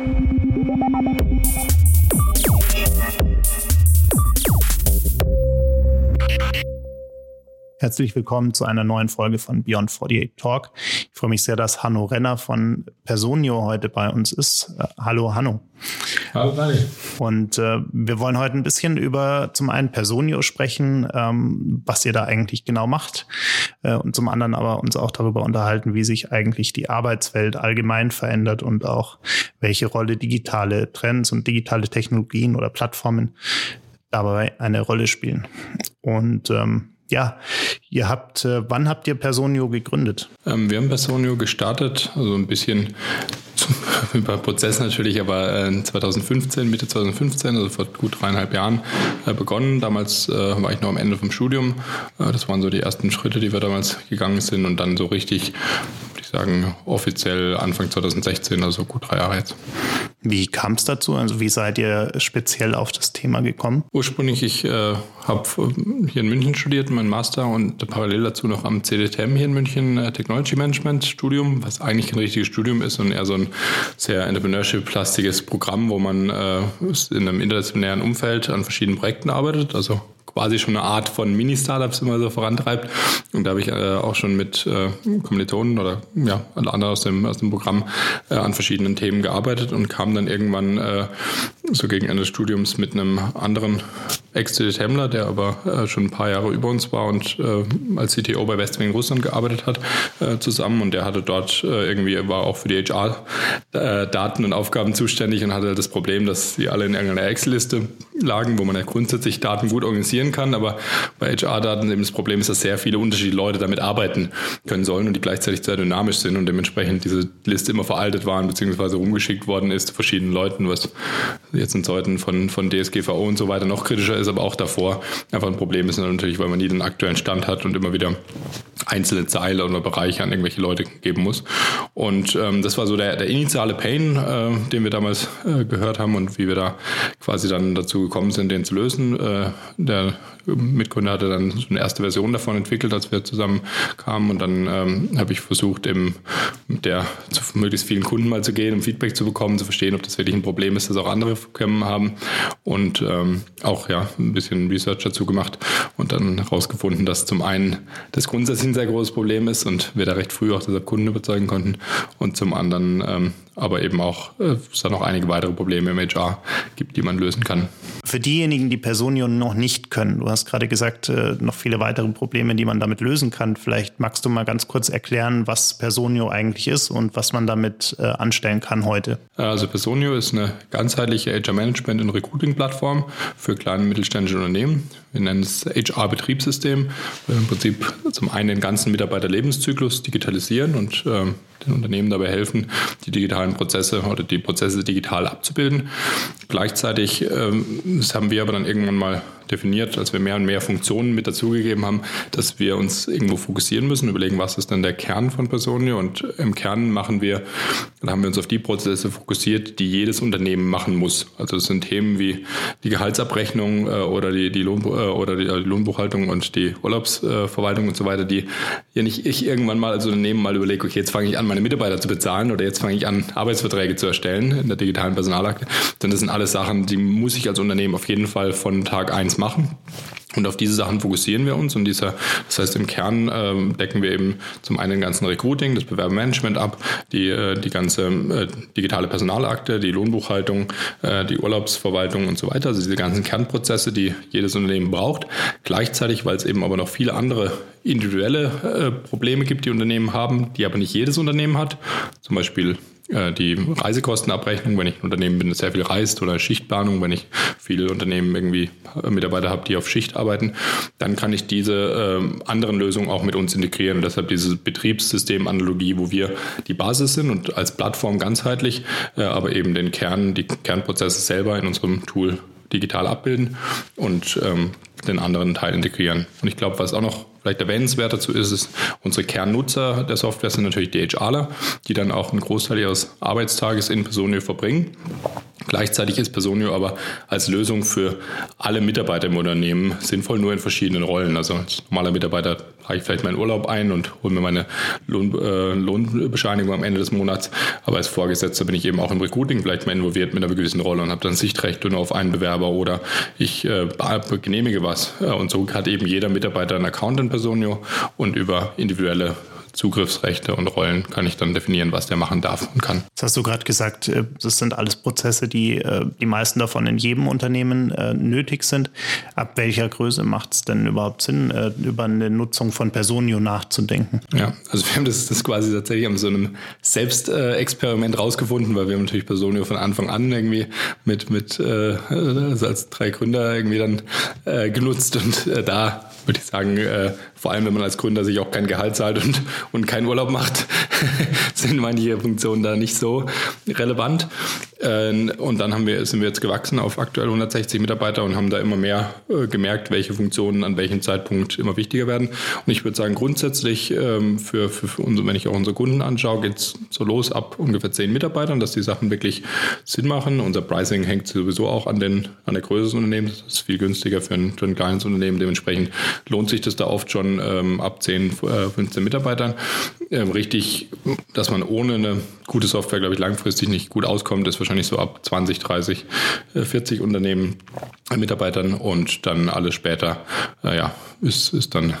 Thank you. Herzlich willkommen zu einer neuen Folge von Beyond 48 Talk. Ich freue mich sehr, dass Hanno Renner von Personio heute bei uns ist. Äh, hallo Hanno. Hallo Daniel. Und äh, wir wollen heute ein bisschen über zum einen Personio sprechen, ähm, was ihr da eigentlich genau macht, äh, und zum anderen aber uns auch darüber unterhalten, wie sich eigentlich die Arbeitswelt allgemein verändert und auch welche Rolle digitale Trends und digitale Technologien oder Plattformen dabei eine Rolle spielen. Und ähm, ja, ihr habt, äh, wann habt ihr Personio gegründet? Ähm, wir haben Personio gestartet, also ein bisschen über Prozess natürlich, aber äh, 2015, Mitte 2015, also vor gut dreieinhalb Jahren äh, begonnen. Damals äh, war ich noch am Ende vom Studium. Äh, das waren so die ersten Schritte, die wir damals gegangen sind und dann so richtig, würde ich sagen, offiziell Anfang 2016, also gut drei Jahre jetzt. Wie kam es dazu? Also wie seid ihr speziell auf das Thema gekommen? Ursprünglich, ich äh, habe hier in München studiert, meinen Master und parallel dazu noch am CDTM hier in München äh, Technology Management Studium, was eigentlich kein richtiges Studium ist und eher so ein sehr entrepreneurship-lastiges Programm, wo man äh, in einem interdisziplinären Umfeld an verschiedenen Projekten arbeitet. Also quasi schon eine Art von Mini-Startups immer so vorantreibt. Und da habe ich äh, auch schon mit äh, Kommilitonen oder ja, alle anderen aus dem, aus dem Programm äh, an verschiedenen Themen gearbeitet und kam dann irgendwann äh, so gegen Ende des Studiums mit einem anderen Ex-CDTMler, der aber äh, schon ein paar Jahre über uns war und äh, als CTO bei Westwing Russland gearbeitet hat, äh, zusammen. Und der hatte dort irgendwie, war auch für die HR-Daten und Aufgaben zuständig und hatte das Problem, dass sie alle in irgendeiner Excel-Liste lagen, wo man ja grundsätzlich Daten gut organisieren kann. Aber bei HR-Daten eben das Problem ist, dass sehr viele unterschiedliche Leute damit arbeiten können sollen und die gleichzeitig sehr dynamisch sind und dementsprechend diese Liste immer veraltet waren, beziehungsweise rumgeschickt worden ist zu verschiedenen Leuten, was jetzt in Zeiten von, von DSGVO und so weiter noch kritischer ist, aber auch davor einfach ein Problem ist natürlich, weil man nie den aktuellen Stand hat und immer wieder einzelne Zeile oder Bereiche an irgendwelche Leute geben muss. Und ähm, das war so der, der initiale Pain, äh, den wir damals äh, gehört haben und wie wir da quasi dann dazu gekommen sind, den zu lösen. Äh, der Mitgründer hatte dann so eine erste Version davon entwickelt, als wir zusammen kamen. Und dann ähm, habe ich versucht, eben mit der zu möglichst vielen Kunden mal zu gehen, um Feedback zu bekommen, zu verstehen, ob das wirklich ein Problem ist, das auch andere Firmen haben. Und ähm, auch ja ein bisschen Research dazu gemacht und dann herausgefunden, dass zum einen das grundsätzlich ein sehr großes Problem ist und wir da recht früh auch deshalb Kunden überzeugen konnten. Und zum anderen ähm, aber eben auch äh, es da noch einige weitere Probleme im HR gibt, die man lösen kann. Für diejenigen, die Personio noch nicht können, du hast gerade gesagt, äh, noch viele weitere Probleme, die man damit lösen kann. Vielleicht magst du mal ganz kurz erklären, was Personio eigentlich ist und was man damit äh, anstellen kann heute. Also Personio ist eine ganzheitliche HR-Management- und Recruiting-Plattform für kleine und mittelständische Unternehmen. Wir nennen es HR-Betriebssystem, weil wir im Prinzip zum einen den ganzen Mitarbeiterlebenszyklus digitalisieren und ähm, den Unternehmen dabei helfen, die digitalen Prozesse oder die Prozesse digital abzubilden. Gleichzeitig ähm, das haben wir aber dann irgendwann mal definiert, als wir mehr und mehr Funktionen mit dazugegeben haben, dass wir uns irgendwo fokussieren müssen, überlegen, was ist denn der Kern von Personio und im Kern machen wir, dann haben wir uns auf die Prozesse fokussiert, die jedes Unternehmen machen muss. Also das sind Themen wie die Gehaltsabrechnung äh, oder die, die, Lohn, äh, oder die, die Lohnbuchhaltung und die Urlaubsverwaltung und so weiter, die ja nicht ich irgendwann mal als Unternehmen mal überlege, okay, jetzt fange ich an, meine Mitarbeiter zu bezahlen oder jetzt fange ich an, Arbeitsverträge zu erstellen in der digitalen Personalakte, denn das sind alles Sachen, die muss ich als Unternehmen auf jeden Fall von Tag eins machen. Und auf diese Sachen fokussieren wir uns und dieser, das heißt im Kern äh, decken wir eben zum einen den ganzen Recruiting, das Bewerbermanagement ab, die, äh, die ganze äh, digitale Personalakte, die Lohnbuchhaltung, äh, die Urlaubsverwaltung und so weiter, also diese ganzen Kernprozesse, die jedes Unternehmen braucht. Gleichzeitig, weil es eben aber noch viele andere individuelle äh, Probleme gibt, die Unternehmen haben, die aber nicht jedes Unternehmen hat, zum Beispiel die Reisekostenabrechnung, wenn ich ein Unternehmen bin, das sehr viel reist oder Schichtplanung, wenn ich viele Unternehmen irgendwie äh, Mitarbeiter habe, die auf Schicht arbeiten, dann kann ich diese äh, anderen Lösungen auch mit uns integrieren. Und deshalb diese Betriebssystem-Analogie, wo wir die Basis sind und als Plattform ganzheitlich, äh, aber eben den Kern, die Kernprozesse selber in unserem Tool digital abbilden und ähm, den anderen Teil integrieren. Und ich glaube, was auch noch vielleicht erwähnenswert dazu ist, ist, unsere Kernnutzer der Software sind natürlich die HRler, die dann auch einen Großteil ihres Arbeitstages in Personio verbringen. Gleichzeitig ist Personio aber als Lösung für alle Mitarbeiter im Unternehmen sinnvoll, nur in verschiedenen Rollen. Also als normaler Mitarbeiter trage ich vielleicht meinen Urlaub ein und hole mir meine Lohn, äh, Lohnbescheinigung am Ende des Monats. Aber als Vorgesetzter bin ich eben auch im Recruiting vielleicht mal involviert mit einer gewissen Rolle und habe dann Sichtrechte nur auf einen Bewerber oder ich äh, genehmige was. Und so hat eben jeder Mitarbeiter einen Account in Personio und über individuelle Zugriffsrechte und Rollen kann ich dann definieren, was der machen darf und kann. Das hast du gerade gesagt, äh, das sind alles Prozesse, die äh, die meisten davon in jedem Unternehmen äh, nötig sind. Ab welcher Größe macht es denn überhaupt Sinn, über eine Nutzung von Personio nachzudenken? Ja, also wir haben das, das quasi tatsächlich an so einem Selbstexperiment rausgefunden, weil wir haben natürlich Personio von Anfang an irgendwie mit, mit also als drei Gründer irgendwie dann genutzt und da würde ich sagen, vor allem wenn man als Gründer sich auch kein Gehalt zahlt und, und keinen Urlaub macht, sind manche Funktionen da nicht so relevant. Äh, und dann haben wir, sind wir jetzt gewachsen auf aktuell 160 Mitarbeiter und haben da immer mehr äh, gemerkt, welche Funktionen an welchem Zeitpunkt immer wichtiger werden. Und ich würde sagen, grundsätzlich ähm, für, für, für unsere, wenn ich auch unsere Kunden anschaue, geht es so los ab ungefähr 10 Mitarbeitern, dass die Sachen wirklich Sinn machen. Unser Pricing hängt sowieso auch an, den, an der Größe des Unternehmens. Das ist viel günstiger für ein, für ein kleines Unternehmen. Dementsprechend lohnt sich das da oft schon ähm, ab 10, 15 äh, Mitarbeitern. Ähm, richtig, dass man ohne eine gute Software, glaube ich, langfristig nicht gut auskommt, ist wahrscheinlich so ab 20, 30, 40 Unternehmen, äh, Mitarbeitern und dann alles später, äh, ja, ist, ist dann,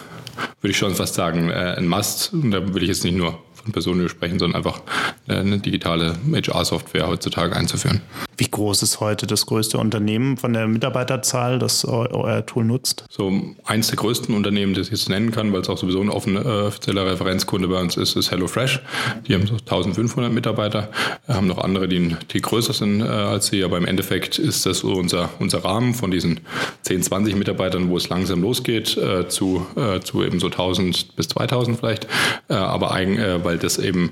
würde ich schon fast sagen, äh, ein Must. Und da will ich jetzt nicht nur von Personen sprechen, sondern einfach eine digitale HR-Software heutzutage einzuführen. Wie groß ist heute das größte Unternehmen von der Mitarbeiterzahl, das euer Tool nutzt? So eins der größten Unternehmen, das ich jetzt nennen kann, weil es auch sowieso ein offener äh, offizieller Referenzkunde bei uns ist, ist HelloFresh. Die haben so 1500 Mitarbeiter, Wir haben noch andere, die ein Tick größer sind äh, als sie, aber im Endeffekt ist das so unser, unser Rahmen von diesen 10, 20 Mitarbeitern, wo es langsam losgeht, äh, zu, äh, zu eben so 1000 bis 2000 vielleicht, äh, aber eigen, äh, weil das eben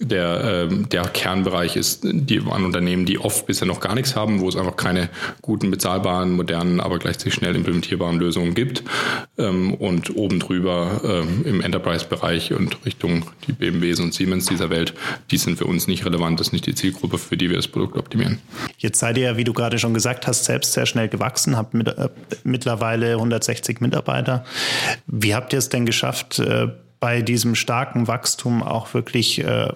der, äh, der Kernbereich ist die, an Unternehmen, die oft bisher noch gar nichts haben, wo es einfach keine guten, bezahlbaren, modernen, aber gleichzeitig schnell implementierbaren Lösungen gibt. Ähm, und oben drüber ähm, im Enterprise-Bereich und Richtung die BMWs und Siemens dieser Welt, die sind für uns nicht relevant, das ist nicht die Zielgruppe, für die wir das Produkt optimieren. Jetzt seid ihr ja, wie du gerade schon gesagt hast, selbst sehr schnell gewachsen, habt mit, äh, mittlerweile 160 Mitarbeiter. Wie habt ihr es denn geschafft, äh, bei diesem starken Wachstum auch wirklich äh,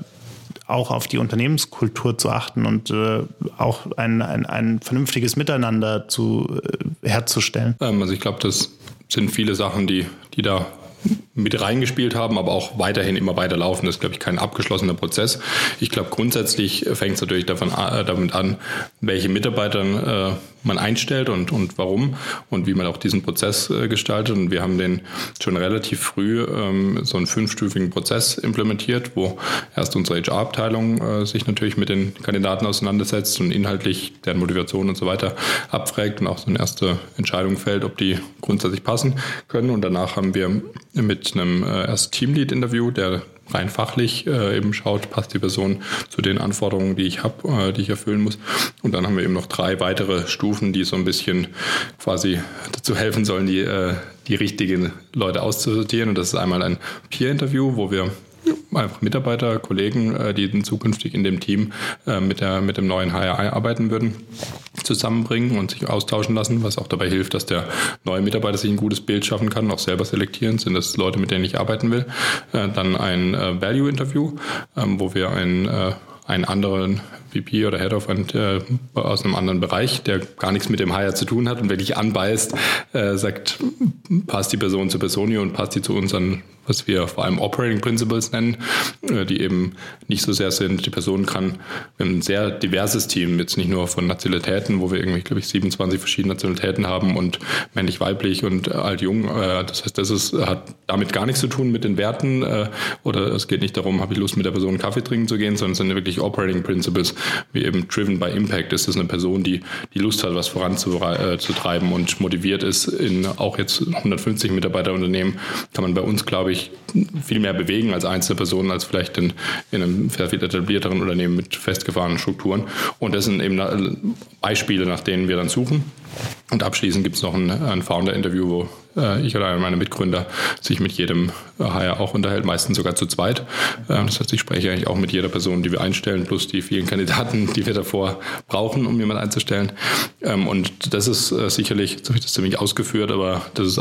auch auf die Unternehmenskultur zu achten und äh, auch ein, ein, ein vernünftiges Miteinander zu, äh, herzustellen? Ähm, also ich glaube, das sind viele Sachen, die, die da mit reingespielt haben, aber auch weiterhin immer weiter laufen. Das ist, glaube ich, kein abgeschlossener Prozess. Ich glaube, grundsätzlich fängt es natürlich davon, äh, damit an, welche Mitarbeiter äh, man einstellt und, und warum und wie man auch diesen Prozess äh, gestaltet. Und wir haben den schon relativ früh ähm, so einen fünfstufigen Prozess implementiert, wo erst unsere HR-Abteilung äh, sich natürlich mit den Kandidaten auseinandersetzt und inhaltlich deren Motivation und so weiter abfragt und auch so eine erste Entscheidung fällt, ob die grundsätzlich passen können. Und danach haben wir mit einem äh, erst Teamlead-Interview, der rein fachlich äh, eben schaut, passt die Person zu den Anforderungen, die ich habe, äh, die ich erfüllen muss. Und dann haben wir eben noch drei weitere Stufen, die so ein bisschen quasi dazu helfen sollen, die, äh, die richtigen Leute auszusortieren. Und das ist einmal ein Peer-Interview, wo wir einfach Mitarbeiter, Kollegen, äh, die zukünftig in dem Team äh, mit, der, mit dem neuen HR arbeiten würden, zusammenbringen und sich austauschen lassen, was auch dabei hilft, dass der neue Mitarbeiter sich ein gutes Bild schaffen kann, auch selber selektieren, sind das Leute, mit denen ich arbeiten will. Äh, dann ein Value-Interview, ähm, wo wir ein einen anderen VP oder Head of and, äh, aus einem anderen Bereich, der gar nichts mit dem Hire zu tun hat und wenn ich anbeißt, äh, sagt, passt die Person zu Personio und passt die zu unseren was wir vor allem Operating Principles nennen, äh, die eben nicht so sehr sind. Die Person kann, ein sehr diverses Team, jetzt nicht nur von Nationalitäten, wo wir irgendwie, glaube ich, 27 verschiedene Nationalitäten haben und männlich, weiblich und alt, jung. Äh, das heißt, das ist, hat damit gar nichts zu tun mit den Werten äh, oder es geht nicht darum, habe ich Lust mit der Person Kaffee trinken zu gehen, sondern es sind wirklich Operating Principles, wie eben Driven by Impact. Ist das eine Person, die die Lust hat, was voranzutreiben und motiviert ist in auch jetzt 150 Mitarbeiterunternehmen, kann man bei uns, glaube ich, ich, viel mehr bewegen als einzelne Personen, als vielleicht in, in einem sehr viel etablierteren Unternehmen mit festgefahrenen Strukturen. Und das sind eben Beispiele, nach denen wir dann suchen. Und abschließend gibt es noch ein, ein Founder-Interview, wo ich oder meiner Mitgründer sich mit jedem HR auch unterhält, meistens sogar zu zweit. Ähm, das heißt, ich spreche eigentlich auch mit jeder Person, die wir einstellen, plus die vielen Kandidaten, die wir davor brauchen, um jemanden einzustellen. Ähm, und das ist äh, sicherlich, jetzt habe ich das ziemlich ausgeführt, aber das ist,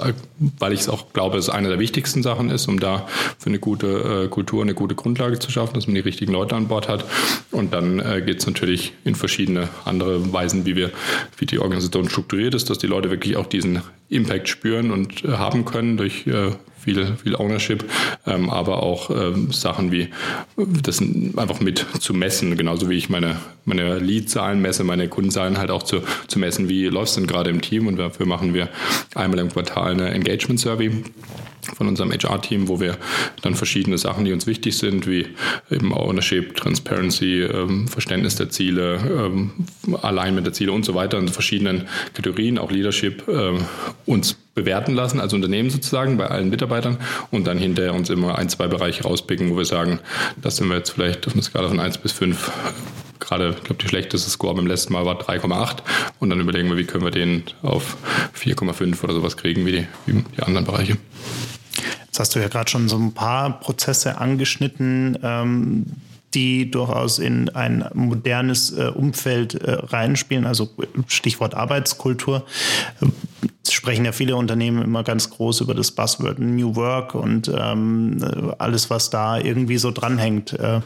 weil ich es auch glaube, es eine der wichtigsten Sachen ist, um da für eine gute äh, Kultur eine gute Grundlage zu schaffen, dass man die richtigen Leute an Bord hat. Und dann äh, geht es natürlich in verschiedene andere Weisen, wie wir, wie die Organisation strukturiert ist, dass die Leute wirklich auch diesen Impact spüren und äh, haben können durch äh, viel, viel Ownership, ähm, aber auch ähm, Sachen wie das einfach mit zu messen, genauso wie ich meine, meine Lead-Zahlen messe, meine Kundenzahlen halt auch zu, zu messen, wie läuft es denn gerade im Team und dafür machen wir einmal im Quartal eine Engagement-Survey von unserem HR-Team, wo wir dann verschiedene Sachen, die uns wichtig sind, wie eben Ownership, Transparency, ähm, Verständnis der Ziele, ähm, Alignment der Ziele und so weiter in verschiedenen Kategorien, auch Leadership, ähm, uns bewerten lassen, als Unternehmen sozusagen bei allen Mitarbeitern und dann hinterher uns immer ein, zwei Bereiche rauspicken, wo wir sagen, das sind wir jetzt vielleicht auf einer Skala von 1 bis 5 gerade, ich glaube, die schlechteste Score beim letzten Mal war 3,8 und dann überlegen wir, wie können wir den auf 4,5 oder sowas kriegen, wie die, wie die anderen Bereiche. Jetzt hast du ja gerade schon so ein paar Prozesse angeschnitten, ähm, die durchaus in ein modernes äh, Umfeld äh, reinspielen, also Stichwort Arbeitskultur. Es sprechen ja viele Unternehmen immer ganz groß über das Buzzword New Work und ähm, alles, was da irgendwie so dranhängt. Äh,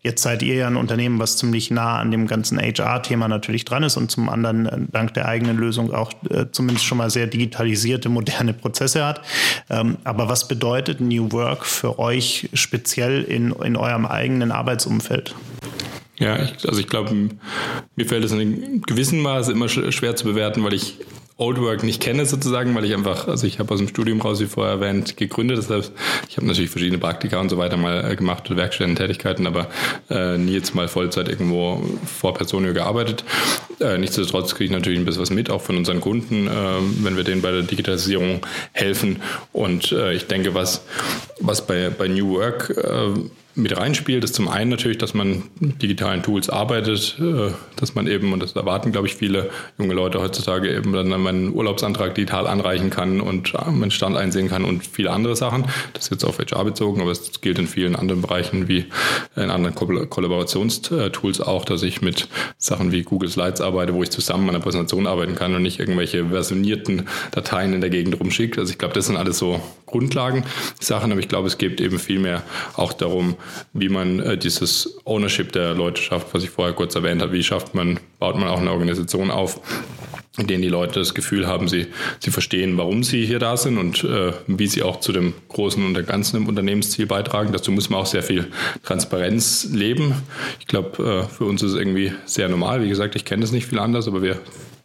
Jetzt seid ihr ja ein Unternehmen, was ziemlich nah an dem ganzen HR-Thema natürlich dran ist und zum anderen äh, dank der eigenen Lösung auch äh, zumindest schon mal sehr digitalisierte, moderne Prozesse hat. Ähm, aber was bedeutet New Work für euch speziell in, in eurem eigenen Arbeitsumfeld? Ja, also ich glaube, mir fällt es in einem gewissen Maße immer schwer zu bewerten, weil ich Old Work nicht kenne sozusagen, weil ich einfach, also ich habe aus dem Studium raus, wie vorher erwähnt, gegründet. Heißt, ich habe natürlich verschiedene Praktika und so weiter mal äh, gemacht oder Werkstätten-Tätigkeiten, aber äh, nie jetzt mal Vollzeit irgendwo vor Personio gearbeitet. Äh, nichtsdestotrotz kriege ich natürlich ein bisschen was mit, auch von unseren Kunden, äh, wenn wir denen bei der Digitalisierung helfen. Und äh, ich denke, was, was bei, bei New Work äh, mit reinspielt, ist zum einen natürlich, dass man digitalen Tools arbeitet, dass man eben, und das erwarten, glaube ich, viele junge Leute heutzutage, eben dann meinen Urlaubsantrag digital anreichen kann und äh, meinen Stand einsehen kann und viele andere Sachen. Das ist jetzt auf HR bezogen, aber es gilt in vielen anderen Bereichen wie in anderen Kollaborationstools auch, dass ich mit Sachen wie Google Slides arbeite, wo ich zusammen an einer Präsentation arbeiten kann und nicht irgendwelche versionierten Dateien in der Gegend rumschicke. Also ich glaube, das sind alles so Grundlagen-Sachen, aber ich glaube, es geht eben viel mehr auch darum, wie man äh, dieses Ownership der Leute schafft, was ich vorher kurz erwähnt habe. Wie schafft man, baut man auch eine Organisation auf, in denen die Leute das Gefühl haben, sie, sie verstehen, warum sie hier da sind und äh, wie sie auch zu dem großen und ganzen Unternehmensziel beitragen. Dazu muss man auch sehr viel Transparenz leben. Ich glaube, äh, für uns ist es irgendwie sehr normal. Wie gesagt, ich kenne das nicht viel anders, aber wir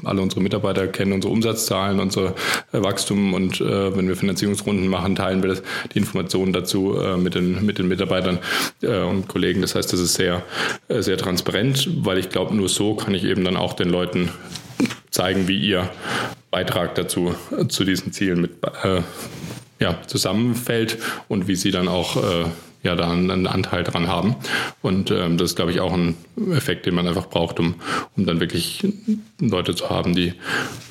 alle unsere Mitarbeiter kennen unsere Umsatzzahlen, unser äh, Wachstum und äh, wenn wir Finanzierungsrunden machen, teilen wir das, die Informationen dazu äh, mit, den, mit den Mitarbeitern äh, und Kollegen. Das heißt, das ist sehr, äh, sehr transparent, weil ich glaube, nur so kann ich eben dann auch den Leuten zeigen, wie ihr Beitrag dazu äh, zu diesen Zielen mit ja, zusammenfällt und wie sie dann auch ja da einen Anteil dran haben. Und ähm, das ist, glaube ich, auch ein Effekt, den man einfach braucht, um, um dann wirklich Leute zu haben, die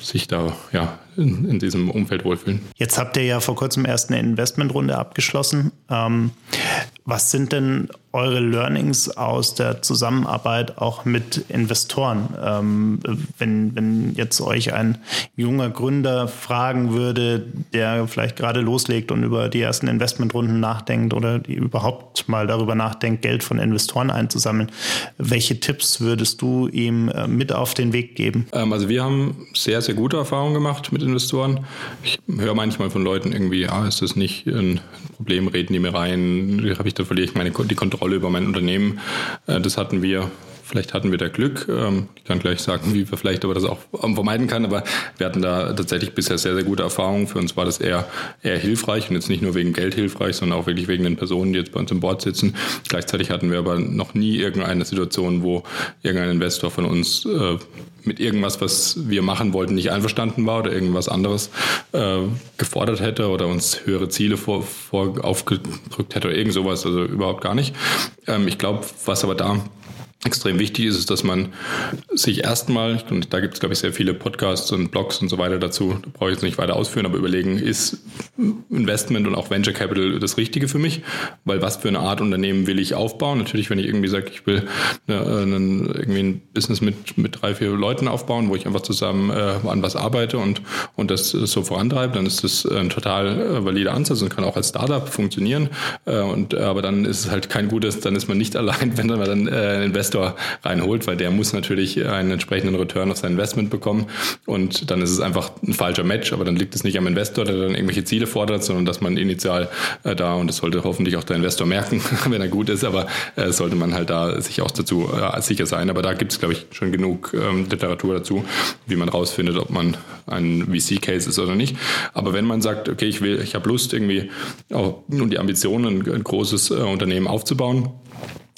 sich da ja in, in diesem Umfeld wohlfühlen. Jetzt habt ihr ja vor kurzem erst eine Investmentrunde abgeschlossen. Ähm, was sind denn eure Learnings aus der Zusammenarbeit auch mit Investoren? Ähm, wenn, wenn jetzt euch ein junger Gründer fragen würde, der vielleicht gerade loslegt und über die ersten Investmentrunden nachdenkt oder die überhaupt mal darüber nachdenkt, Geld von Investoren einzusammeln, welche Tipps würdest du ihm äh, mit auf den Weg geben? Ähm, also wir haben sehr, sehr gute Erfahrungen gemacht mit Investoren. Ich höre manchmal von Leuten irgendwie, ah, ist das nicht ein Problem, reden die mir rein, habe ich da verliere ich meine die Kontrolle über mein Unternehmen. Äh, das hatten wir Vielleicht hatten wir da Glück. Ähm, ich kann gleich sagen, wie wir vielleicht aber das auch vermeiden kann. Aber wir hatten da tatsächlich bisher sehr, sehr gute Erfahrungen. Für uns war das eher, eher hilfreich und jetzt nicht nur wegen Geld hilfreich, sondern auch wirklich wegen den Personen, die jetzt bei uns im Board sitzen. Gleichzeitig hatten wir aber noch nie irgendeine Situation, wo irgendein Investor von uns äh, mit irgendwas, was wir machen wollten, nicht einverstanden war oder irgendwas anderes äh, gefordert hätte oder uns höhere Ziele vor, vor aufgedrückt hätte oder irgend sowas, also überhaupt gar nicht. Ähm, ich glaube, was aber da extrem wichtig ist, ist, dass man sich erstmal, und da gibt es, glaube ich, sehr viele Podcasts und Blogs und so weiter dazu, da brauche ich jetzt nicht weiter ausführen, aber überlegen, ist Investment und auch Venture Capital das Richtige für mich? Weil was für eine Art Unternehmen will ich aufbauen? Natürlich, wenn ich irgendwie sage, ich will eine, einen, irgendwie ein Business mit, mit drei, vier Leuten aufbauen, wo ich einfach zusammen äh, an was arbeite und, und das so vorantreibe, dann ist das ein total äh, valider Ansatz und kann auch als Startup funktionieren. Äh, und, aber dann ist es halt kein gutes, dann ist man nicht allein, wenn man dann äh, Investor Investor reinholt, weil der muss natürlich einen entsprechenden Return auf sein Investment bekommen und dann ist es einfach ein falscher Match, aber dann liegt es nicht am Investor, der dann irgendwelche Ziele fordert, sondern dass man initial äh, da und das sollte hoffentlich auch der Investor merken, wenn er gut ist, aber äh, sollte man halt da sich auch dazu äh, sicher sein. Aber da gibt es, glaube ich, schon genug ähm, Literatur dazu, wie man rausfindet, ob man ein VC-Case ist oder nicht. Aber wenn man sagt, okay, ich will, ich habe Lust irgendwie auch und die Ambitionen, ein großes äh, Unternehmen aufzubauen,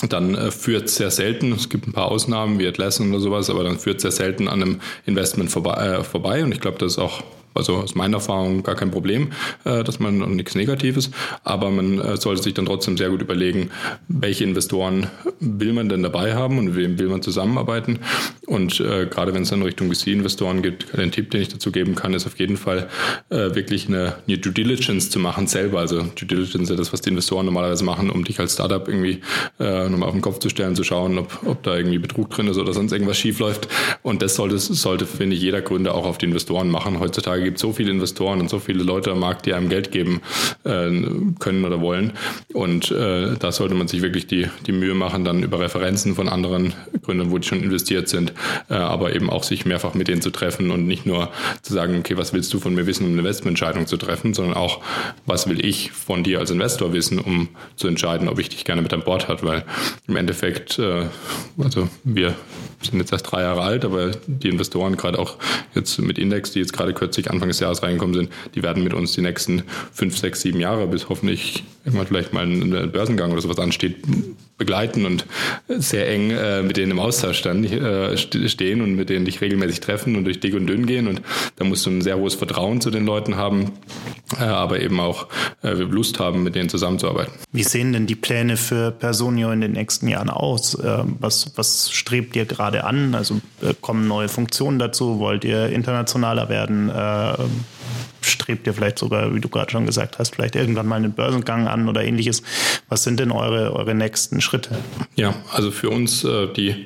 dann äh, führt sehr selten, es gibt ein paar Ausnahmen wie Atlassian oder sowas, aber dann führt sehr selten an einem Investment vorbei. Äh, vorbei. Und ich glaube, das ist auch also aus meiner Erfahrung gar kein Problem, äh, dass man nichts Negatives, aber man äh, sollte sich dann trotzdem sehr gut überlegen, welche Investoren will man denn dabei haben und mit wem will man zusammenarbeiten. Und äh, gerade wenn es dann Richtung VC-Investoren geht, den Tipp, den ich dazu geben kann, ist auf jeden Fall äh, wirklich eine, eine Due Diligence zu machen selber. Also Due Diligence ist das, was die Investoren normalerweise machen, um dich als Startup irgendwie äh, nochmal auf den Kopf zu stellen, zu schauen, ob, ob da irgendwie Betrug drin ist oder sonst irgendwas schief läuft. Und das sollte, sollte, finde ich, jeder Gründer auch auf die Investoren machen. Heutzutage gibt so viele Investoren und so viele Leute am Markt, die einem Geld geben äh, können oder wollen. Und äh, da sollte man sich wirklich die, die Mühe machen, dann über Referenzen von anderen Gründern, wo die schon investiert sind, äh, aber eben auch sich mehrfach mit denen zu treffen und nicht nur zu sagen, okay, was willst du von mir wissen, um eine Investmententscheidung zu treffen, sondern auch, was will ich von dir als Investor wissen, um zu entscheiden, ob ich dich gerne mit an Bord hat, weil im Endeffekt, äh, also wir sind jetzt erst drei Jahre alt, aber die Investoren, gerade auch jetzt mit Index, die jetzt gerade kürzlich Anfang des Jahres reingekommen sind, die werden mit uns die nächsten fünf, sechs, sieben Jahre, bis hoffentlich irgendwann vielleicht mal ein Börsengang oder sowas ansteht, begleiten und sehr eng äh, mit denen im Austausch dann äh, stehen und mit denen dich regelmäßig treffen und durch dick und dünn gehen. Und da musst du ein sehr hohes Vertrauen zu den Leuten haben, äh, aber eben auch äh, Lust haben, mit denen zusammenzuarbeiten. Wie sehen denn die Pläne für Personio in den nächsten Jahren aus? Ähm, was, was strebt ihr gerade an? Also äh, kommen neue Funktionen dazu? Wollt ihr internationaler werden? Strebt ihr vielleicht sogar, wie du gerade schon gesagt hast, vielleicht irgendwann mal einen Börsengang an oder ähnliches. Was sind denn eure, eure nächsten Schritte? Ja, also für uns äh, die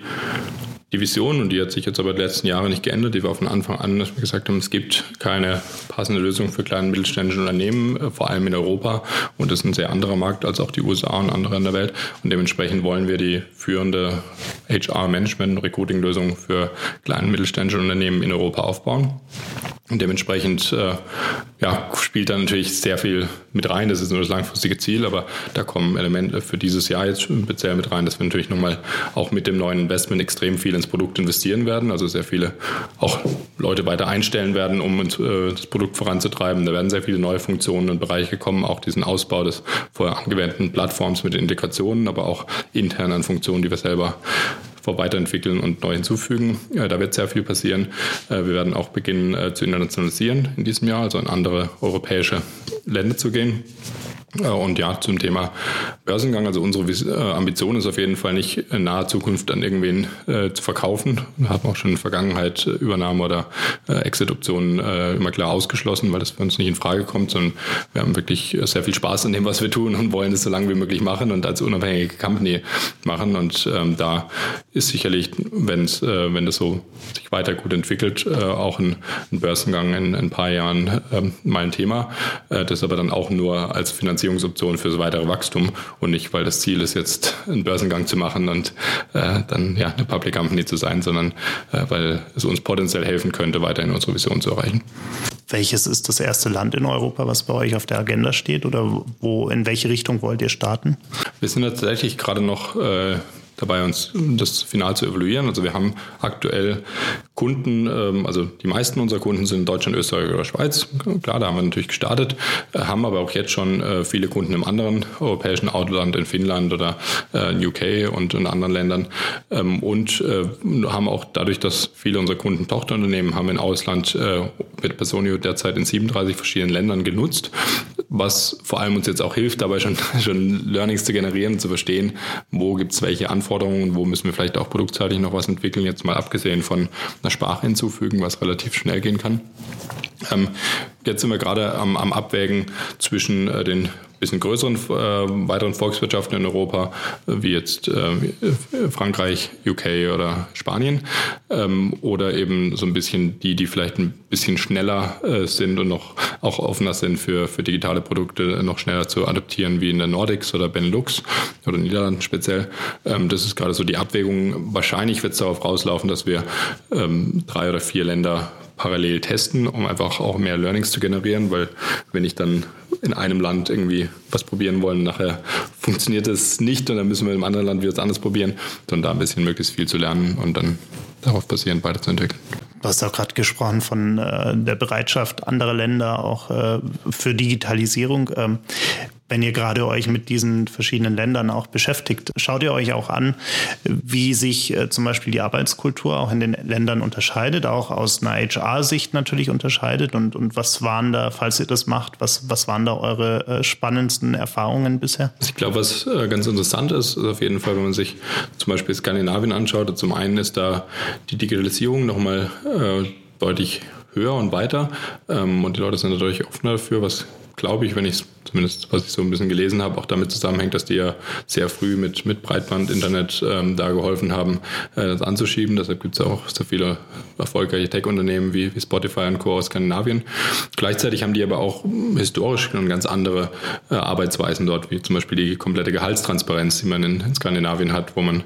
die Vision, und die hat sich jetzt aber die letzten Jahre nicht geändert, die war von Anfang an, dass wir gesagt haben, es gibt keine passende Lösung für kleine und mittelständische Unternehmen, äh, vor allem in Europa. Und das ist ein sehr anderer Markt als auch die USA und andere in der Welt. Und dementsprechend wollen wir die führende HR-Management- und Recruiting-Lösung für kleine und mittelständische Unternehmen in Europa aufbauen. Und dementsprechend äh, ja, spielt da natürlich sehr viel mit rein. Das ist nur das langfristige Ziel, aber da kommen Elemente für dieses Jahr jetzt speziell mit rein, dass wir natürlich nochmal auch mit dem neuen Investment extrem viel ins Produkt investieren werden. Also sehr viele auch Leute weiter einstellen werden, um äh, das Produkt voranzutreiben. Da werden sehr viele neue Funktionen und Bereiche kommen, auch diesen Ausbau des vorher angewendeten Plattforms mit Integrationen, aber auch internen Funktionen, die wir selber weiterentwickeln und neu hinzufügen. Da wird sehr viel passieren. Äh, wir werden auch beginnen äh, zu internationalisieren in diesem Jahr, also in andere europäische Länder zu gehen. Äh, und ja, zum Thema Börsengang. Also unsere Ambition ist auf jeden Fall nicht in naher Zukunft an irgendwen äh, zu verkaufen. Wir haben auch schon in der Vergangenheit Übernahme oder äh, Exit-Optionen äh, immer klar ausgeschlossen, weil das für uns nicht in Frage kommt, sondern wir haben wirklich sehr viel Spaß an dem, was wir tun und wollen es so lange wie möglich machen und als unabhängige Company machen. Und ähm, da ist sicherlich, äh, wenn das so sich weiter gut entwickelt, äh, auch ein, ein Börsengang in, in, ein paar Jahren äh, mal ein Thema. Äh, das aber dann auch nur als Finanzierungsoption für das weitere Wachstum und nicht, weil das Ziel ist, jetzt einen Börsengang zu machen und äh, dann ja eine Public Company zu sein, sondern äh, weil es uns potenziell helfen könnte, weiterhin unsere Vision zu erreichen. Welches ist das erste Land in Europa, was bei euch auf der Agenda steht oder wo, in welche Richtung wollt ihr starten? Wir sind tatsächlich gerade noch äh, dabei, uns das final zu evaluieren. Also wir haben aktuell Kunden, ähm, also die meisten unserer Kunden sind in Deutschland, Österreich oder Schweiz. Klar, da haben wir natürlich gestartet, äh, haben aber auch jetzt schon äh, viele Kunden im anderen europäischen Outland, in Finnland oder äh, in UK und in anderen Ländern. Ähm, und haben auch dadurch, dass viele unserer Kunden Tochterunternehmen haben im Ausland mit Personio derzeit in 37 verschiedenen Ländern genutzt, was vor allem uns jetzt auch hilft, dabei schon, schon Learnings zu generieren, zu verstehen, wo gibt es welche Anforderungen, wo müssen wir vielleicht auch produktseitig noch was entwickeln, jetzt mal abgesehen von einer Sprache hinzufügen, was relativ schnell gehen kann. Ähm, jetzt sind wir gerade am, am Abwägen zwischen äh, den bisschen größeren äh, weiteren Volkswirtschaften in Europa, äh, wie jetzt äh, Frankreich, UK oder Spanien, ähm, oder eben so ein bisschen die, die vielleicht ein bisschen schneller äh, sind und noch auch offener sind für, für digitale Produkte, noch schneller zu adaptieren, wie in der Nordics oder Benelux oder Niederlanden speziell. Ähm, das ist gerade so die Abwägung. Wahrscheinlich wird es darauf rauslaufen, dass wir ähm, drei oder vier Länder parallel testen, um einfach auch mehr Learnings zu generieren, weil wenn ich dann in einem Land irgendwie was probieren wollen, nachher funktioniert es nicht und dann müssen wir im anderen Land wieder was anderes probieren, sondern da ein bisschen möglichst viel zu lernen und dann darauf basierend weiterzuentwickeln. Du hast auch gerade gesprochen von äh, der Bereitschaft anderer Länder auch äh, für Digitalisierung. Ähm, wenn ihr gerade euch mit diesen verschiedenen Ländern auch beschäftigt, schaut ihr euch auch an, wie sich äh, zum Beispiel die Arbeitskultur auch in den Ländern unterscheidet, auch aus einer HR-Sicht natürlich unterscheidet und, und was waren da, falls ihr das macht, was, was waren da eure äh, spannendsten Erfahrungen bisher? Ich glaube, was äh, ganz interessant ist, ist auf jeden Fall, wenn man sich zum Beispiel Skandinavien anschaut, zum einen ist da die Digitalisierung nochmal äh, deutlich höher und weiter ähm, und die Leute sind natürlich offener dafür, was glaube ich, wenn ich es zumindest was ich so ein bisschen gelesen habe, auch damit zusammenhängt, dass die ja sehr früh mit, mit Breitband-Internet ähm, da geholfen haben, äh, das anzuschieben. Deshalb gibt es auch so viele erfolgreiche Tech-Unternehmen wie, wie Spotify und Co. aus Skandinavien. Gleichzeitig haben die aber auch historisch ganz andere äh, Arbeitsweisen dort, wie zum Beispiel die komplette Gehaltstransparenz, die man in, in Skandinavien hat, wo man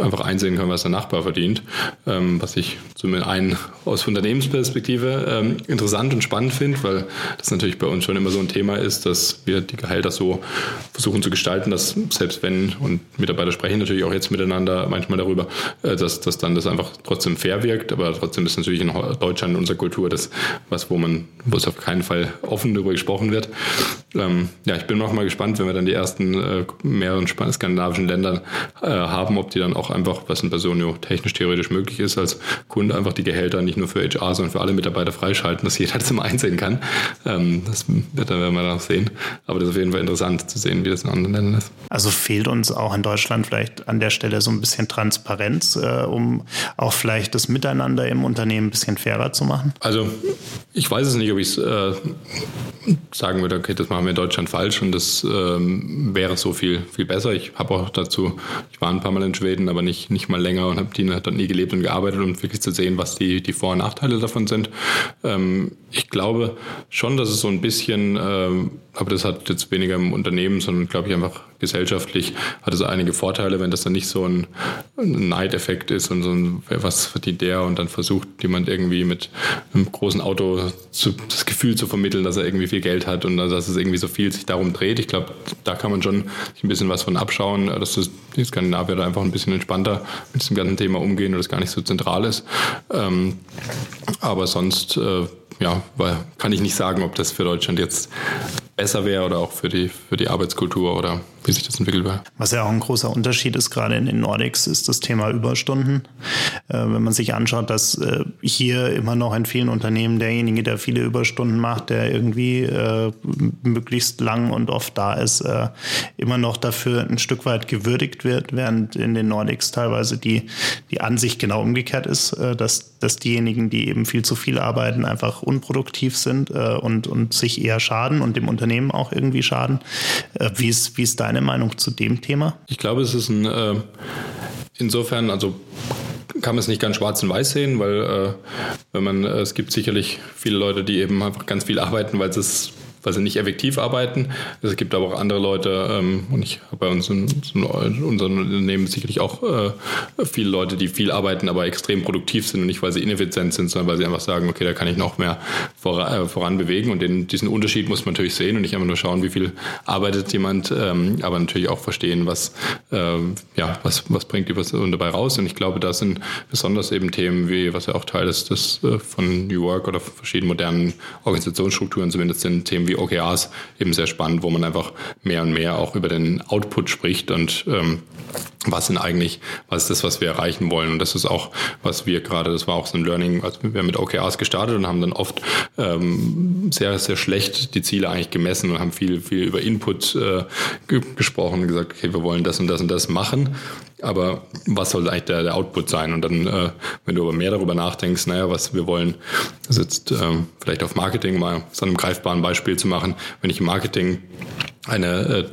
einfach einsehen kann, was der Nachbar verdient. Ähm, was ich zumindest einen aus Unternehmensperspektive ähm, interessant und spannend finde, weil das natürlich bei uns schon immer so ein Thema ist, dass wir die Gehälter so versuchen zu gestalten, dass selbst wenn, und Mitarbeiter sprechen natürlich auch jetzt miteinander manchmal darüber, äh, dass, dass dann das einfach trotzdem fair wirkt, aber trotzdem ist natürlich in Deutschland in unserer Kultur das was, wo man, wo es auf keinen Fall offen darüber gesprochen wird. Ähm, ja, ich bin noch mal gespannt, wenn wir dann die ersten äh, mehreren skandinavischen Länder äh, haben, ob die dann auch einfach, was in Personio technisch theoretisch möglich ist, als Kunde einfach die Gehälter nicht nur für HR, sondern für alle Mitarbeiter freischalten, dass jeder das immer einsehen kann. Ähm, das wird dann werden wir noch sehen. Aber das ist auf jeden Fall interessant zu sehen, wie das in anderen Ländern ist. Also fehlt uns auch in Deutschland vielleicht an der Stelle so ein bisschen Transparenz, äh, um auch vielleicht das Miteinander im Unternehmen ein bisschen fairer zu machen? Also ich weiß es nicht, ob ich es äh, sagen würde, okay, das machen wir in Deutschland falsch und das ähm, wäre so viel, viel besser. Ich habe auch dazu, ich war ein paar Mal in Schweden, aber nicht, nicht mal länger und habe die dort nie gelebt und gearbeitet und wirklich zu sehen, was die, die Vor- und Nachteile davon sind. Ähm, ich glaube schon, dass es so ein bisschen ähm, aber das hat jetzt weniger im Unternehmen, sondern glaube ich einfach gesellschaftlich hat es einige Vorteile, wenn das dann nicht so ein, Neideffekt ist und so ein, was verdient der und dann versucht jemand irgendwie mit einem großen Auto zu, das Gefühl zu vermitteln, dass er irgendwie viel Geld hat und dass es irgendwie so viel sich darum dreht. Ich glaube, da kann man schon ein bisschen was von abschauen, dass das, die Skandinavier da einfach ein bisschen entspannter mit diesem ganzen Thema umgehen und das gar nicht so zentral ist. Ähm, aber sonst äh, ja, weil kann ich nicht sagen, ob das für Deutschland jetzt besser wäre oder auch für die, für die Arbeitskultur oder wie sich das entwickelt wäre. Was ja auch ein großer Unterschied ist, gerade in den Nordics, ist das Thema Überstunden. Äh, wenn man sich anschaut, dass äh, hier immer noch in vielen Unternehmen derjenige, der viele Überstunden macht, der irgendwie äh, möglichst lang und oft da ist, äh, immer noch dafür ein Stück weit gewürdigt wird, während in den Nordics teilweise die, die Ansicht genau umgekehrt ist, äh, dass, dass diejenigen, die eben viel zu viel arbeiten, einfach unproduktiv sind äh, und, und sich eher schaden und dem Unternehmen auch irgendwie schaden. wie ist, wie ist deine Meinung zu dem Thema? Ich glaube, es ist ein äh, insofern, also kann man es nicht ganz schwarz und weiß sehen, weil äh, wenn man, äh, es gibt sicherlich viele Leute, die eben einfach ganz viel arbeiten, weil es weil sie nicht effektiv arbeiten. Es gibt aber auch andere Leute, ähm, und ich habe bei uns in, in unserem Unternehmen sicherlich auch äh, viele Leute, die viel arbeiten, aber extrem produktiv sind und nicht, weil sie ineffizient sind, sondern weil sie einfach sagen, okay, da kann ich noch mehr voran, äh, voran bewegen. Und den, diesen Unterschied muss man natürlich sehen und nicht einfach nur schauen, wie viel arbeitet jemand, ähm, aber natürlich auch verstehen, was, äh, ja, was, was bringt die Person dabei raus. Und ich glaube, da sind besonders eben Themen wie, was ja auch Teil ist, das äh, von New Work oder verschiedenen modernen Organisationsstrukturen zumindest sind, Themen wie die OKRs eben sehr spannend, wo man einfach mehr und mehr auch über den Output spricht und ähm, was sind eigentlich, was ist das, was wir erreichen wollen. Und das ist auch, was wir gerade, das war auch so ein Learning, also wir haben mit OKRs gestartet und haben dann oft ähm, sehr, sehr schlecht die Ziele eigentlich gemessen und haben viel, viel über Input äh, gesprochen und gesagt, okay, wir wollen das und das und das machen. Aber was soll eigentlich der, der Output sein? Und dann, äh, wenn du aber mehr darüber nachdenkst, naja, was wir wollen, das jetzt ähm, vielleicht auf Marketing mal so einem greifbaren Beispiel zu machen, wenn ich im Marketing eine äh,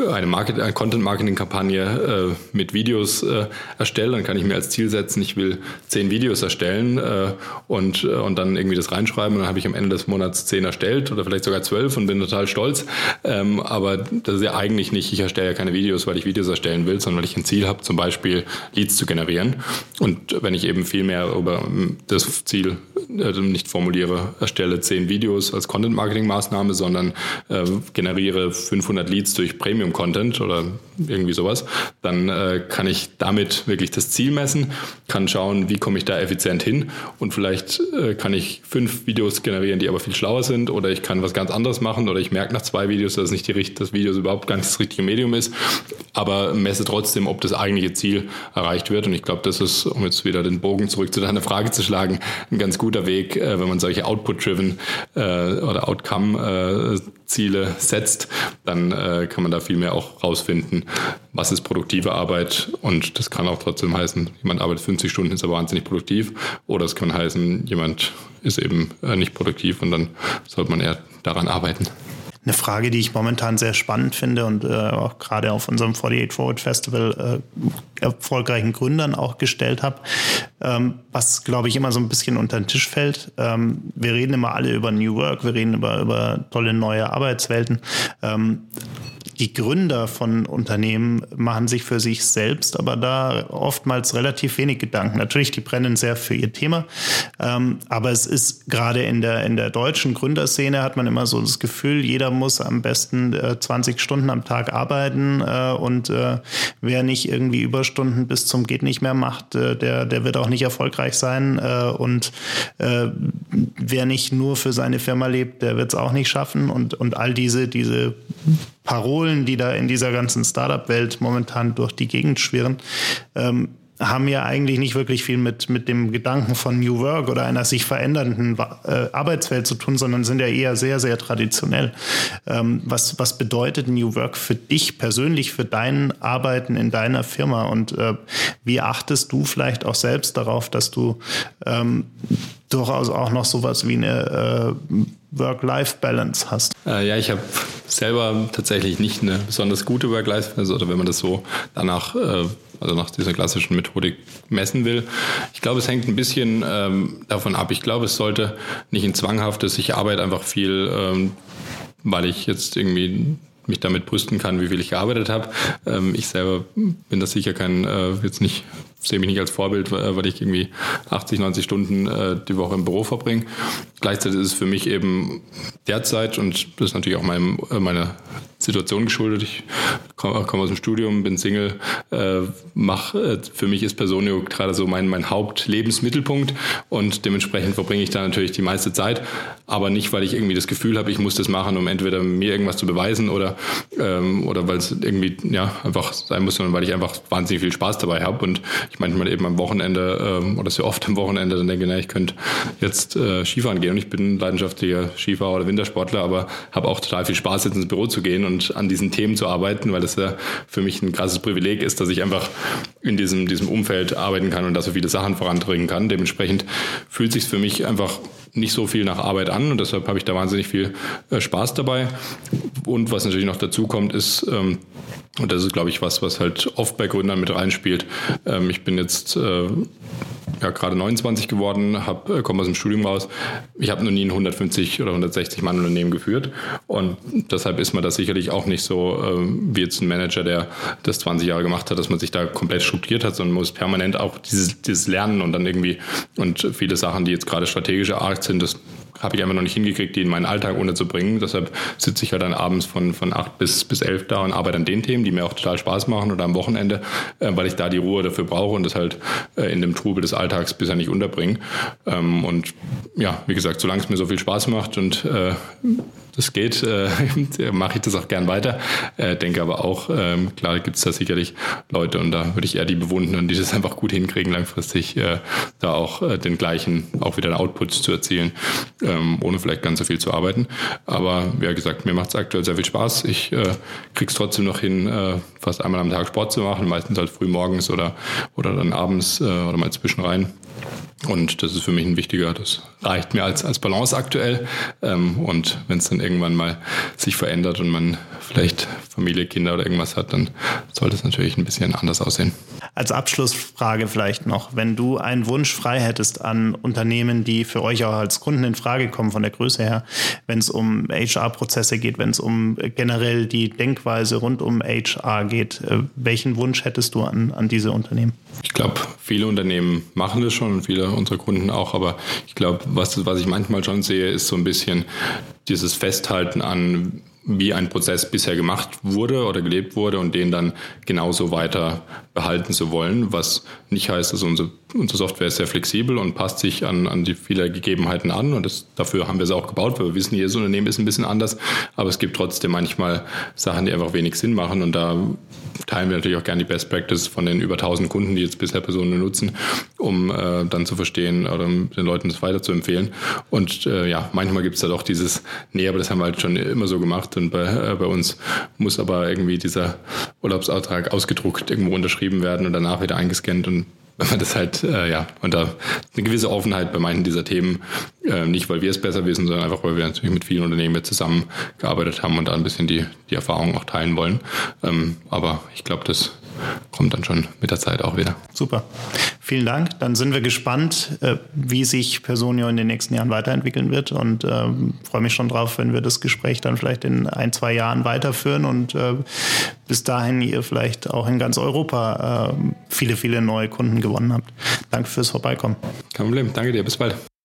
eine, Market, eine Content-Marketing-Kampagne äh, mit Videos äh, erstelle, dann kann ich mir als Ziel setzen, ich will zehn Videos erstellen äh, und, äh, und dann irgendwie das reinschreiben und dann habe ich am Ende des Monats zehn erstellt oder vielleicht sogar zwölf und bin total stolz. Ähm, aber das ist ja eigentlich nicht, ich erstelle ja keine Videos, weil ich Videos erstellen will, sondern weil ich ein Ziel habe, zum Beispiel Leads zu generieren. Und wenn ich eben viel mehr über ähm, das Ziel äh, nicht formuliere, erstelle zehn Videos als Content-Marketing-Maßnahme, sondern äh, generiere 500 Leads durch Premium Premium-Content oder irgendwie sowas, dann äh, kann ich damit wirklich das Ziel messen, kann schauen, wie komme ich da effizient hin und vielleicht äh, kann ich fünf Videos generieren, die aber viel schlauer sind oder ich kann was ganz anderes machen oder ich merke nach zwei Videos, dass nicht die, das Video überhaupt ganz das richtige Medium ist, aber messe trotzdem, ob das eigentliche Ziel erreicht wird. Und ich glaube, das ist, um jetzt wieder den Bogen zurück zu deiner Frage zu schlagen, ein ganz guter Weg, äh, wenn man solche Output-driven äh, oder Outcome-Ziele setzt, dann äh, kann man da viel mehr auch rausfinden, was ist produktive Arbeit und das kann auch trotzdem heißen, jemand arbeitet 50 Stunden, ist aber wahnsinnig produktiv oder es kann heißen, jemand ist eben äh, nicht produktiv und dann sollte man eher daran arbeiten. Eine Frage, die ich momentan sehr spannend finde und äh, auch gerade auf unserem 48 Forward Festival äh, erfolgreichen Gründern auch gestellt habe, ähm, was glaube ich immer so ein bisschen unter den Tisch fällt. Ähm, wir reden immer alle über New Work, wir reden über, über tolle neue Arbeitswelten. Ähm, die Gründer von Unternehmen machen sich für sich selbst aber da oftmals relativ wenig Gedanken. Natürlich, die brennen sehr für ihr Thema, ähm, aber es ist gerade in der, in der deutschen Gründerszene hat man immer so das Gefühl, jeder muss am besten äh, 20 Stunden am Tag arbeiten äh, und äh, wer nicht irgendwie Überstunden bis zum geht nicht mehr macht, äh, der, der wird auch nicht erfolgreich sein äh, und äh, wer nicht nur für seine Firma lebt, der wird es auch nicht schaffen und, und all diese, diese Parolen, die da in dieser ganzen Startup-Welt momentan durch die Gegend schwirren, ähm, haben ja eigentlich nicht wirklich viel mit, mit dem Gedanken von New Work oder einer sich verändernden äh, Arbeitswelt zu tun, sondern sind ja eher sehr, sehr traditionell. Ähm, was, was bedeutet New Work für dich persönlich, für dein Arbeiten in deiner Firma und äh, wie achtest du vielleicht auch selbst darauf, dass du ähm, durchaus auch noch sowas wie eine äh, Work-Life-Balance hast? Äh, ja, ich habe selber tatsächlich nicht eine besonders gute Work-Life-Balance oder wenn man das so danach, äh, also nach dieser klassischen Methodik messen will. Ich glaube, es hängt ein bisschen ähm, davon ab. Ich glaube, es sollte nicht ein zwanghaftes, ich arbeite einfach viel, ähm, weil ich jetzt irgendwie mich damit brüsten kann, wie viel ich gearbeitet habe. Ähm, ich selber bin das sicher kein, äh, jetzt nicht sehe mich nicht als Vorbild, weil ich irgendwie 80, 90 Stunden äh, die Woche im Büro verbringe. Gleichzeitig ist es für mich eben derzeit, und das ist natürlich auch meinem, äh, meiner Situation geschuldet, ich komme komm aus dem Studium, bin Single, äh, mach, äh, für mich ist Personio gerade so mein, mein Hauptlebensmittelpunkt und dementsprechend verbringe ich da natürlich die meiste Zeit, aber nicht, weil ich irgendwie das Gefühl habe, ich muss das machen, um entweder mir irgendwas zu beweisen oder, ähm, oder weil es irgendwie ja, einfach sein muss, sondern weil ich einfach wahnsinnig viel Spaß dabei habe und ich manchmal eben am Wochenende ähm, oder sehr oft am Wochenende dann denke, na, ich könnte jetzt äh, Skifahren gehen und ich bin leidenschaftlicher Skifahrer oder Wintersportler, aber habe auch total viel Spaß, jetzt ins Büro zu gehen und an diesen Themen zu arbeiten, weil das ja für mich ein krasses Privileg ist, dass ich einfach in diesem, diesem Umfeld arbeiten kann und da so viele Sachen voranbringen kann. Dementsprechend fühlt sich für mich einfach nicht so viel nach Arbeit an und deshalb habe ich da wahnsinnig viel äh, Spaß dabei. Und was natürlich noch dazu kommt, ist, ähm, und das ist, glaube ich, was, was halt oft bei Gründern mit reinspielt. Ähm, ich bin jetzt äh, ja, gerade 29 geworden, hab, äh, komme aus dem Studium raus. Ich habe noch nie ein 150 oder 160 Mann Unternehmen geführt und deshalb ist man da sicherlich auch nicht so ähm, wie jetzt ein Manager, der das 20 Jahre gemacht hat, dass man sich da komplett strukturiert hat, sondern muss permanent auch dieses, dieses Lernen und dann irgendwie und viele Sachen, die jetzt gerade strategische Art sind, das habe ich einfach noch nicht hingekriegt, die in meinen Alltag unterzubringen. Deshalb sitze ich ja dann abends von, von acht bis, bis elf da und arbeite an den Themen, die mir auch total Spaß machen oder am Wochenende, äh, weil ich da die Ruhe dafür brauche und das halt äh, in dem Trubel des Alltags bisher nicht unterbringen. Ähm, und ja, wie gesagt, solange es mir so viel Spaß macht und äh, das geht, äh, mache ich das auch gern weiter. Äh, denke aber auch, ähm, klar gibt es da sicherlich Leute und da würde ich eher die bewundern, die das einfach gut hinkriegen, langfristig äh, da auch äh, den gleichen, auch wieder einen Output zu erzielen, ähm, ohne vielleicht ganz so viel zu arbeiten. Aber wie gesagt, mir macht es aktuell sehr viel Spaß. Ich äh, krieg's trotzdem noch hin, äh, fast einmal am Tag Sport zu machen, meistens halt früh morgens oder, oder dann abends äh, oder mal zwischen rein. Und das ist für mich ein wichtiger, das reicht mir als, als Balance aktuell. Ähm, und wenn es dann irgendwann mal sich verändert und man vielleicht Familie, Kinder oder irgendwas hat, dann sollte es natürlich ein bisschen anders aussehen. Als Abschlussfrage vielleicht noch, wenn du einen Wunsch frei hättest an Unternehmen, die für euch auch als Kunden in Frage kommen von der Größe her, wenn es um HR-Prozesse geht, wenn es um generell die Denkweise rund um HR geht, äh, welchen Wunsch hättest du an, an diese Unternehmen? Ich glaube, viele Unternehmen machen das schon und viele unserer Kunden auch, aber ich glaube, was, was ich manchmal schon sehe, ist so ein bisschen dieses Festhalten an wie ein Prozess bisher gemacht wurde oder gelebt wurde und den dann genauso weiter behalten zu wollen, was nicht heißt, dass unsere, unsere Software ist sehr flexibel und passt sich an, an die viele Gegebenheiten an und das, dafür haben wir es auch gebaut, weil wir wissen, jedes Unternehmen ist ein bisschen anders, aber es gibt trotzdem manchmal Sachen, die einfach wenig Sinn machen und da teilen wir natürlich auch gerne die Best Practice von den über 1000 Kunden, die jetzt bisher Personen nutzen, um äh, dann zu verstehen oder um den Leuten das weiter zu empfehlen. Und äh, ja, manchmal gibt es da doch dieses, nee, aber das haben wir halt schon immer so gemacht und bei, äh, bei uns muss aber irgendwie dieser Urlaubsauftrag ausgedruckt irgendwo unterschrieben werden und danach wieder eingescannt und wenn man das halt, äh, ja, und da eine gewisse Offenheit bei manchen dieser Themen, äh, nicht weil wir es besser wissen, sondern einfach, weil wir natürlich mit vielen Unternehmen zusammengearbeitet haben und da ein bisschen die, die Erfahrung auch teilen wollen. Ähm, aber ich glaube, das kommt dann schon mit der Zeit auch wieder. Super. Vielen Dank. Dann sind wir gespannt, äh, wie sich Personio in den nächsten Jahren weiterentwickeln wird und äh, freue mich schon drauf, wenn wir das Gespräch dann vielleicht in ein, zwei Jahren weiterführen und äh, bis dahin ihr vielleicht auch in ganz Europa äh, viele, viele neue Kunden gewonnen habt. Danke fürs Vorbeikommen. Kein Problem. Danke dir. Bis bald.